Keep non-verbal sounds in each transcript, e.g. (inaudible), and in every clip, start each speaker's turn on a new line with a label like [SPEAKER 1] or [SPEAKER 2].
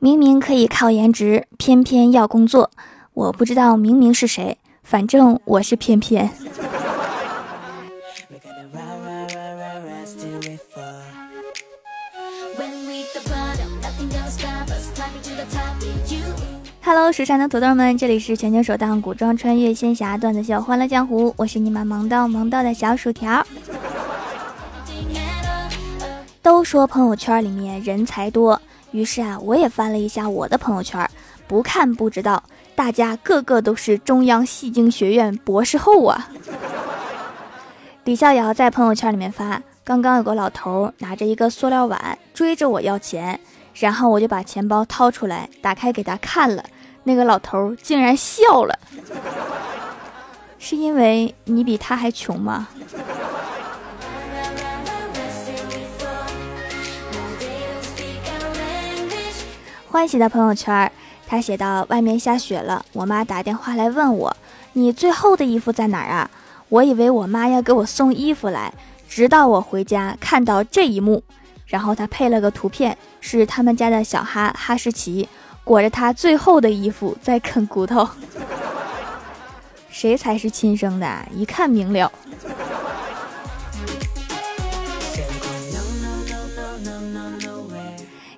[SPEAKER 1] 明明可以靠颜值，偏偏要工作。我不知道明明是谁，反正我是偏偏。Hello，蜀山的土豆们，这里是全球首档古装穿越仙侠段子秀《欢乐江湖》，我是你们萌到萌到的小薯条。都说朋友圈里面人才多，于是啊，我也翻了一下我的朋友圈，不看不知道，大家个个都是中央戏精学院博士后啊。(laughs) 李逍遥在朋友圈里面发，刚刚有个老头拿着一个塑料碗追着我要钱，然后我就把钱包掏出来，打开给他看了。那个老头竟然笑了，(laughs) 是因为你比他还穷吗？欢喜的朋友圈，他写到：外面下雪了，我妈打电话来问我，你最后的衣服在哪儿啊？我以为我妈要给我送衣服来，直到我回家看到这一幕，然后他配了个图片，是他们家的小哈哈士奇。裹着他最后的衣服在啃骨头，谁才是亲生的？一看明了。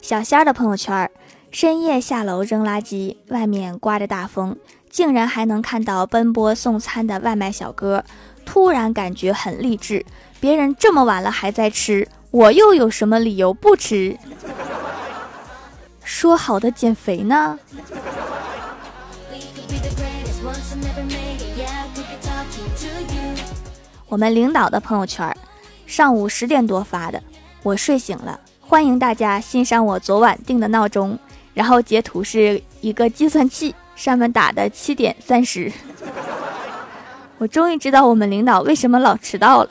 [SPEAKER 1] 小仙儿的朋友圈：深夜下楼扔垃圾，外面刮着大风，竟然还能看到奔波送餐的外卖小哥，突然感觉很励志。别人这么晚了还在吃，我又有什么理由不吃？说好的减肥呢？我们领导的朋友圈，上午十点多发的，我睡醒了，欢迎大家欣赏我昨晚定的闹钟。然后截图是一个计算器，上面打的七点三十。(laughs) 我终于知道我们领导为什么老迟到了。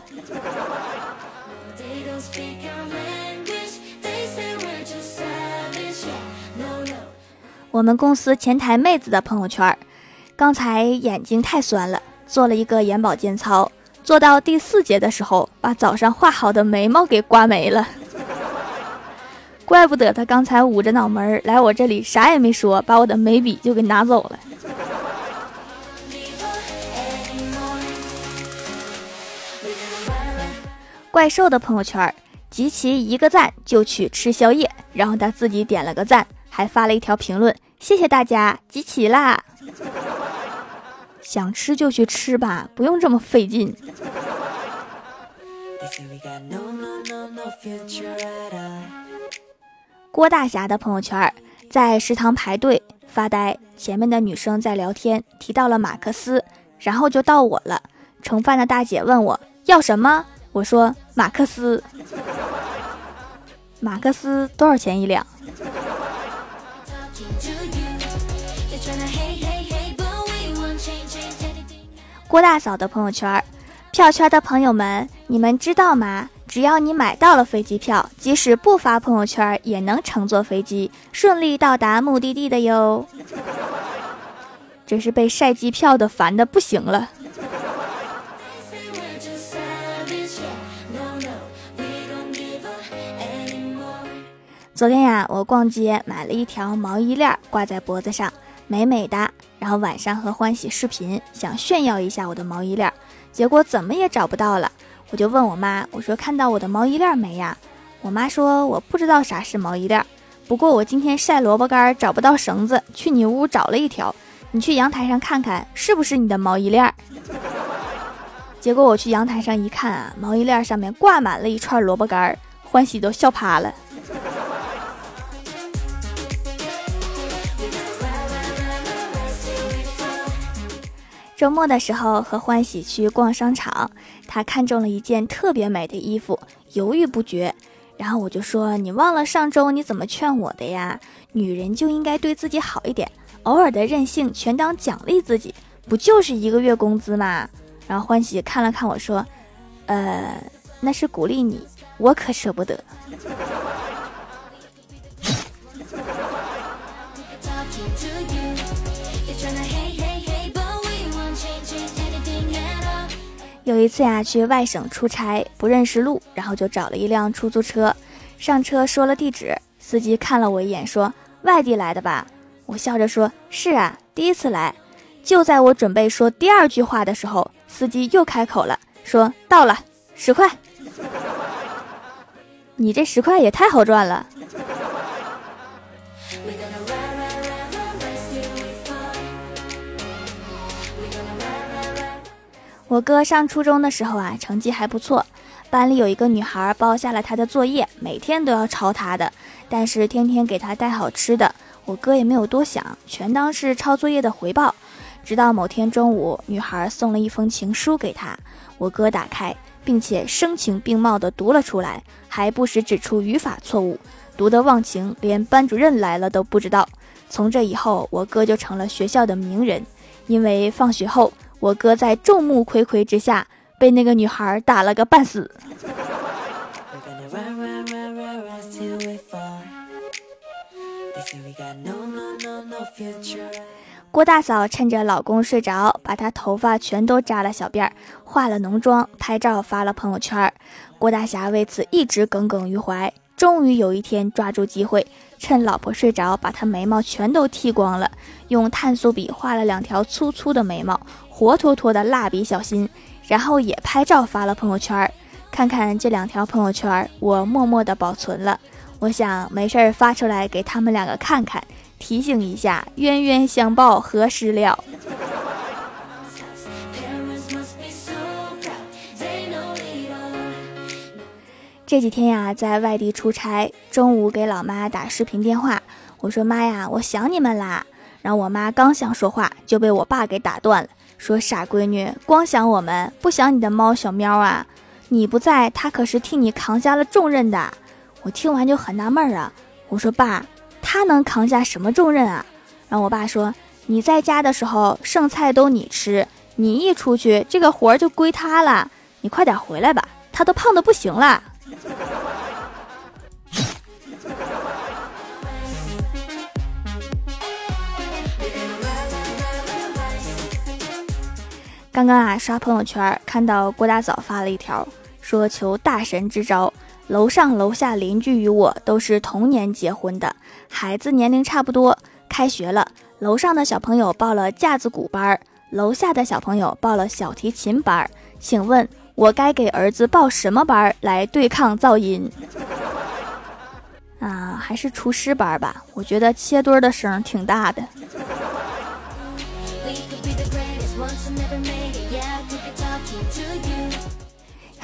[SPEAKER 1] 我们公司前台妹子的朋友圈，刚才眼睛太酸了，做了一个眼保健操，做到第四节的时候，把早上画好的眉毛给刮没了。怪不得他刚才捂着脑门来我这里，啥也没说，把我的眉笔就给拿走了。怪兽的朋友圈，集齐一个赞就去吃宵夜，然后他自己点了个赞。还发了一条评论，谢谢大家，集齐啦！(laughs) 想吃就去吃吧，不用这么费劲。郭大侠的朋友圈，在食堂排队发呆，前面的女生在聊天，提到了马克思，然后就到我了。盛饭的大姐问我要什么，我说马克思。马克思多少钱一两？郭大嫂的朋友圈，票圈的朋友们，你们知道吗？只要你买到了飞机票，即使不发朋友圈，也能乘坐飞机顺利到达目的地的哟。真是被晒机票的烦的不行了。昨天呀，我逛街买了一条毛衣链，挂在脖子上，美美的。然后晚上和欢喜视频，想炫耀一下我的毛衣链，结果怎么也找不到了。我就问我妈，我说看到我的毛衣链没呀？我妈说我不知道啥是毛衣链，不过我今天晒萝卜干找不到绳子，去你屋找了一条，你去阳台上看看是不是你的毛衣链。结果我去阳台上一看啊，毛衣链上面挂满了一串萝卜干，欢喜都笑趴了。周末的时候和欢喜去逛商场，他看中了一件特别美的衣服，犹豫不决。然后我就说：“你忘了上周你怎么劝我的呀？女人就应该对自己好一点，偶尔的任性全当奖励自己，不就是一个月工资吗？”然后欢喜看了看我说：“呃，那是鼓励你，我可舍不得。”有一次呀，去外省出差，不认识路，然后就找了一辆出租车。上车说了地址，司机看了我一眼，说：“外地来的吧？”我笑着说：“是啊，第一次来。”就在我准备说第二句话的时候，司机又开口了，说：“到了，十块。”你这十块也太好赚了。我哥上初中的时候啊，成绩还不错，班里有一个女孩包下了他的作业，每天都要抄他的，但是天天给他带好吃的。我哥也没有多想，全当是抄作业的回报。直到某天中午，女孩送了一封情书给他，我哥打开，并且声情并茂地读了出来，还不时指出语法错误，读得忘情，连班主任来了都不知道。从这以后，我哥就成了学校的名人，因为放学后。我哥在众目睽睽之下被那个女孩打了个半死。郭大嫂趁着老公睡着，把她头发全都扎了小辫儿，化了浓妆，拍照发了朋友圈。郭大侠为此一直耿耿于怀，终于有一天抓住机会，趁老婆睡着，把她眉毛全都剃光了，用碳素笔画了两条粗粗的眉毛。活脱脱的蜡笔小新，然后也拍照发了朋友圈看看这两条朋友圈我默默的保存了。我想没事儿发出来给他们两个看看，提醒一下冤冤相报何时了。这几天呀，在外地出差，中午给老妈打视频电话，我说妈呀，我想你们啦。然后我妈刚想说话，就被我爸给打断了。说傻闺女，光想我们不想你的猫小喵啊！你不在，他可是替你扛下了重任的。我听完就很纳闷啊，我说爸，他能扛下什么重任啊？然后我爸说，你在家的时候剩菜都你吃，你一出去这个活儿就归他了。你快点回来吧，他都胖的不行了。刚刚啊，刷朋友圈看到郭大嫂发了一条，说求大神支招。楼上楼下邻居与我都是同年结婚的，孩子年龄差不多。开学了，楼上的小朋友报了架子鼓班，楼下的小朋友报了小提琴班。请问，我该给儿子报什么班来对抗噪音？啊，还是厨师班吧？我觉得切墩的声挺大的。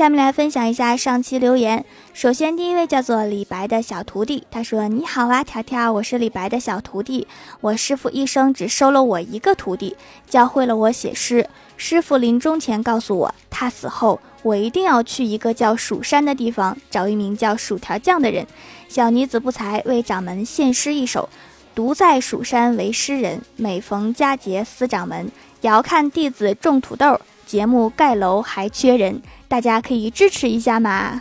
[SPEAKER 1] 下面来分享一下上期留言。首先，第一位叫做李白的小徒弟，他说：“你好啊，条条，我是李白的小徒弟。我师傅一生只收了我一个徒弟，教会了我写诗。师傅临终前告诉我，他死后我一定要去一个叫蜀山的地方，找一名叫薯条酱的人。小女子不才，为掌门献诗一首：独在蜀山为诗人，每逢佳节思掌门。遥看弟子种土豆，节目盖楼还缺人。”大家可以支持一下吗？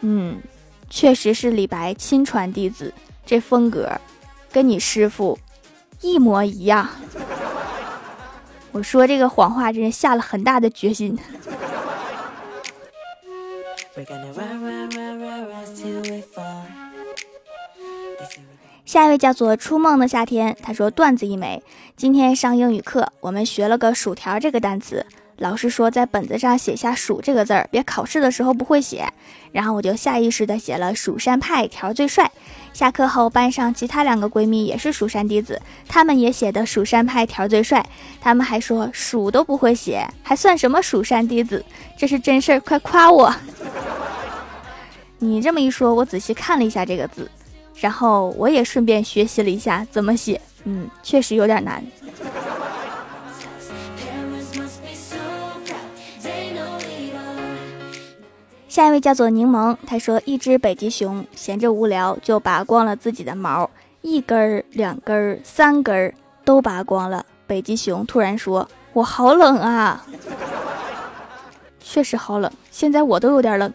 [SPEAKER 1] 嗯，确实是李白亲传弟子，这风格跟你师傅一模一样。我说这个谎话真是下了很大的决心。下一位叫做初梦的夏天，他说段子一枚。今天上英语课，我们学了个薯条这个单词。老师说，在本子上写下“薯”这个字儿，别考试的时候不会写。然后我就下意识的写了“蜀山派条最帅”。下课后，班上其他两个闺蜜也是蜀山弟子，她们也写的“蜀山派条最帅”。她们还说“蜀”都不会写，还算什么蜀山弟子？这是真事儿，快夸我！(laughs) 你这么一说，我仔细看了一下这个字，然后我也顺便学习了一下怎么写。嗯，确实有点难。下一位叫做柠檬，他说一只北极熊闲着无聊就拔光了自己的毛，一根儿、两根儿、三根儿都拔光了。北极熊突然说：“我好冷啊！”确实好冷，现在我都有点冷。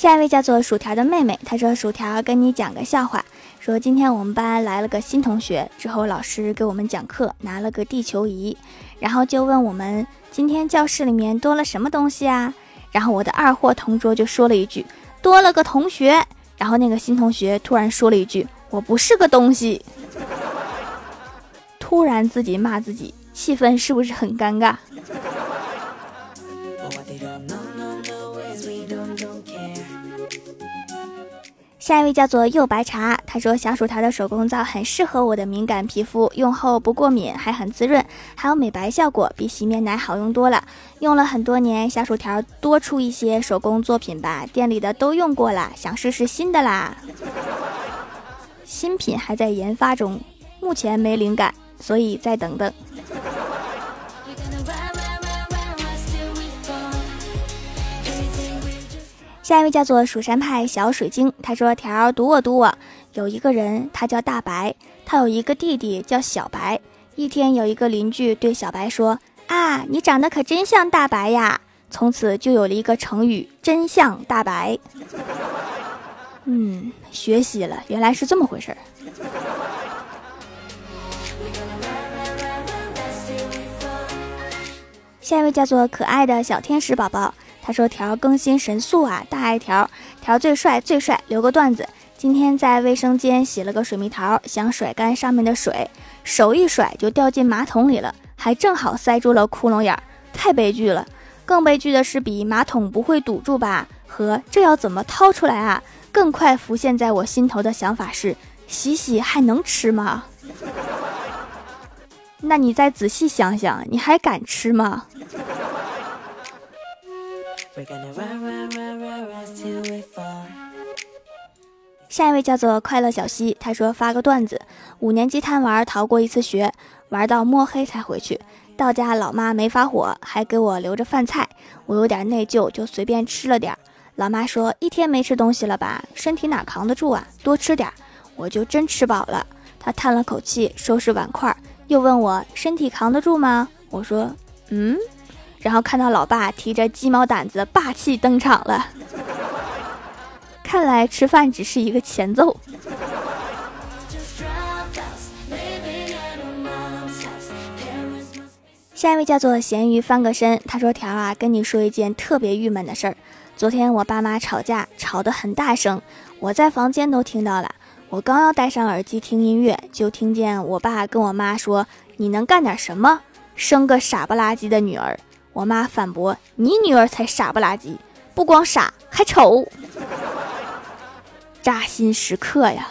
[SPEAKER 1] 下一位叫做薯条的妹妹，她说：“薯条跟你讲个笑话，说今天我们班来了个新同学，之后老师给我们讲课，拿了个地球仪，然后就问我们今天教室里面多了什么东西啊？然后我的二货同桌就说了一句：多了个同学。然后那个新同学突然说了一句：我不是个东西。突然自己骂自己，气氛是不是很尴尬？”下一位叫做柚白茶，他说小薯条的手工皂很适合我的敏感皮肤，用后不过敏，还很滋润，还有美白效果，比洗面奶好用多了。用了很多年，小薯条多出一些手工作品吧，店里的都用过了，想试试新的啦。新品还在研发中，目前没灵感，所以再等等。下一位叫做蜀山派小水晶，他说：“条儿读我读我，有一个人，他叫大白，他有一个弟弟叫小白。一天，有一个邻居对小白说：‘啊，你长得可真像大白呀！’从此就有了一个成语‘真相大白’。嗯，学习了，原来是这么回事儿。”下一位叫做可爱的小天使宝宝。他说：“条更新神速啊，大爱条，条最帅最帅。留个段子，今天在卫生间洗了个水蜜桃，想甩干上面的水，手一甩就掉进马桶里了，还正好塞住了窟窿眼儿，太悲剧了。更悲剧的是，比马桶不会堵住吧和这要怎么掏出来啊，更快浮现在我心头的想法是：洗洗还能吃吗？那你再仔细想想，你还敢吃吗？”下一位叫做快乐小溪，他说发个段子：五年级贪玩逃过一次学，玩到摸黑才回去。到家老妈没发火，还给我留着饭菜，我有点内疚，就随便吃了点。老妈说一天没吃东西了吧，身体哪扛得住啊？多吃点。我就真吃饱了。他叹了口气，收拾碗筷，又问我身体扛得住吗？我说嗯。然后看到老爸提着鸡毛掸子霸气登场了，看来吃饭只是一个前奏。下一位叫做咸鱼翻个身，他说：“条啊，跟你说一件特别郁闷的事儿。昨天我爸妈吵架，吵得很大声，我在房间都听到了。我刚要戴上耳机听音乐，就听见我爸跟我妈说：‘你能干点什么？生个傻不拉几的女儿。’”我妈反驳：“你女儿才傻不拉几，不光傻还丑。”扎心时刻呀！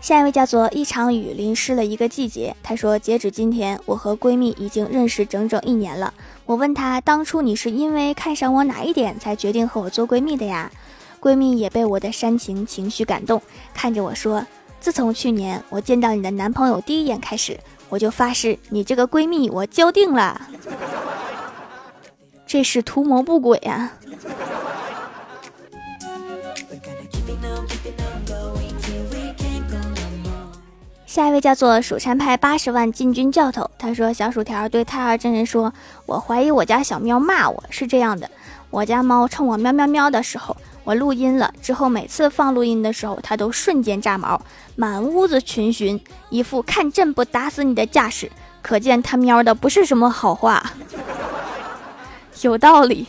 [SPEAKER 1] 下一位叫做一场雨淋湿了一个季节。她说：“截止今天，我和闺蜜已经认识整整一年了。我问她，当初你是因为看上我哪一点才决定和我做闺蜜的呀？”闺蜜也被我的煽情情绪感动，看着我说。自从去年我见到你的男朋友第一眼开始，我就发誓你这个闺蜜我交定了。(laughs) 这是图谋不轨呀！下一位叫做蜀山派八十万禁军教头，他说：“小薯条对太二真人说，我怀疑我家小喵骂我是这样的，我家猫冲我喵喵喵的时候。”我录音了之后，每次放录音的时候，它都瞬间炸毛，满屋子群寻，一副看朕不打死你的架势。可见他喵的不是什么好话，(laughs) 有道理。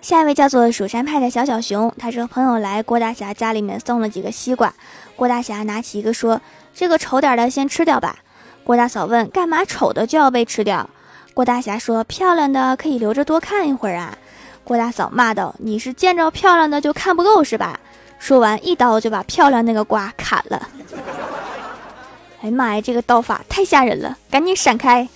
[SPEAKER 1] 下一位叫做蜀山派的小小熊，他说朋友来郭大侠家里面送了几个西瓜，郭大侠拿起一个说：“这个丑点的先吃掉吧。”郭大嫂问：“干嘛丑的就要被吃掉？”郭大侠说：“漂亮的可以留着多看一会儿啊。”郭大嫂骂道：“你是见着漂亮的就看不够是吧？”说完，一刀就把漂亮那个瓜砍了。(laughs) 哎呀妈呀，这个刀法太吓人了，赶紧闪开！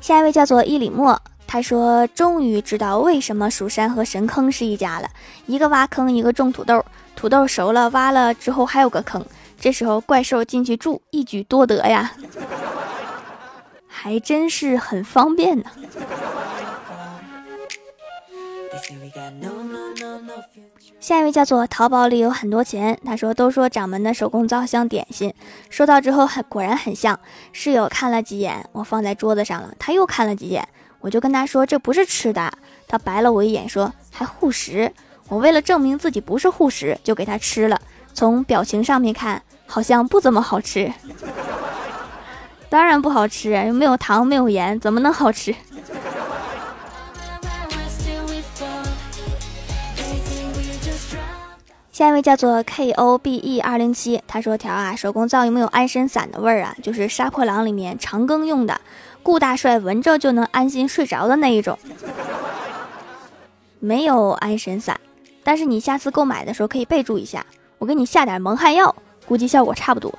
[SPEAKER 1] 下一位叫做伊里莫，他说：“终于知道为什么蜀山和神坑是一家了，一个挖坑，一个种土豆。”土豆熟了，挖了之后还有个坑，这时候怪兽进去住，一举多得呀，还真是很方便呢。下一位叫做淘宝里有很多钱，他说都说掌门的手工皂像点心，收到之后很果然很像。室友看了几眼，我放在桌子上了，他又看了几眼，我就跟他说这不是吃的，他白了我一眼说还护食。我为了证明自己不是护食，就给他吃了。从表情上面看，好像不怎么好吃。当然不好吃，又没有糖，没有盐，怎么能好吃？下一位叫做 K O B E 二零七，他说：“条啊，手工皂有没有安神散的味儿啊？就是杀破狼里面长庚用的，顾大帅闻着就能安心睡着的那一种。没有安神散，但是你下次购买的时候可以备注一下，我给你下点蒙汗药，估计效果差不多。”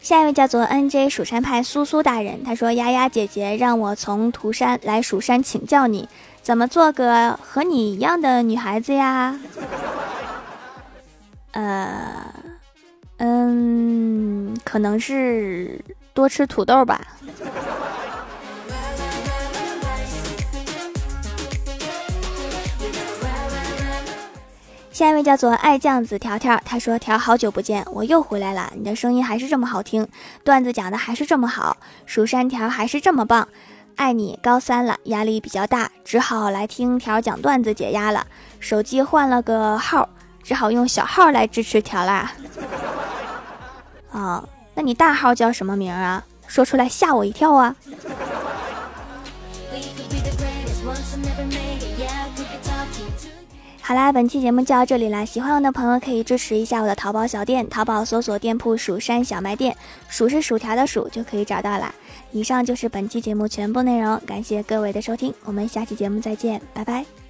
[SPEAKER 1] 下一位叫做 N J 蜀山派苏苏大人，他说：“丫丫姐姐让我从涂山来蜀山请教你，怎么做个和你一样的女孩子呀？” (laughs) 呃，嗯，可能是多吃土豆吧。下一位叫做爱酱子条条，他说：“条好久不见，我又回来了，你的声音还是这么好听，段子讲的还是这么好，蜀山条还是这么棒，爱你。高三了，压力比较大，只好来听条讲段子解压了。手机换了个号，只好用小号来支持条啦。啊，(laughs) 那你大号叫什么名啊？说出来吓我一跳啊！”好啦，本期节目就到这里啦！喜欢我的朋友可以支持一下我的淘宝小店，淘宝搜索店铺“蜀山小卖店”，薯是薯条的薯就可以找到啦。以上就是本期节目全部内容，感谢各位的收听，我们下期节目再见，拜拜。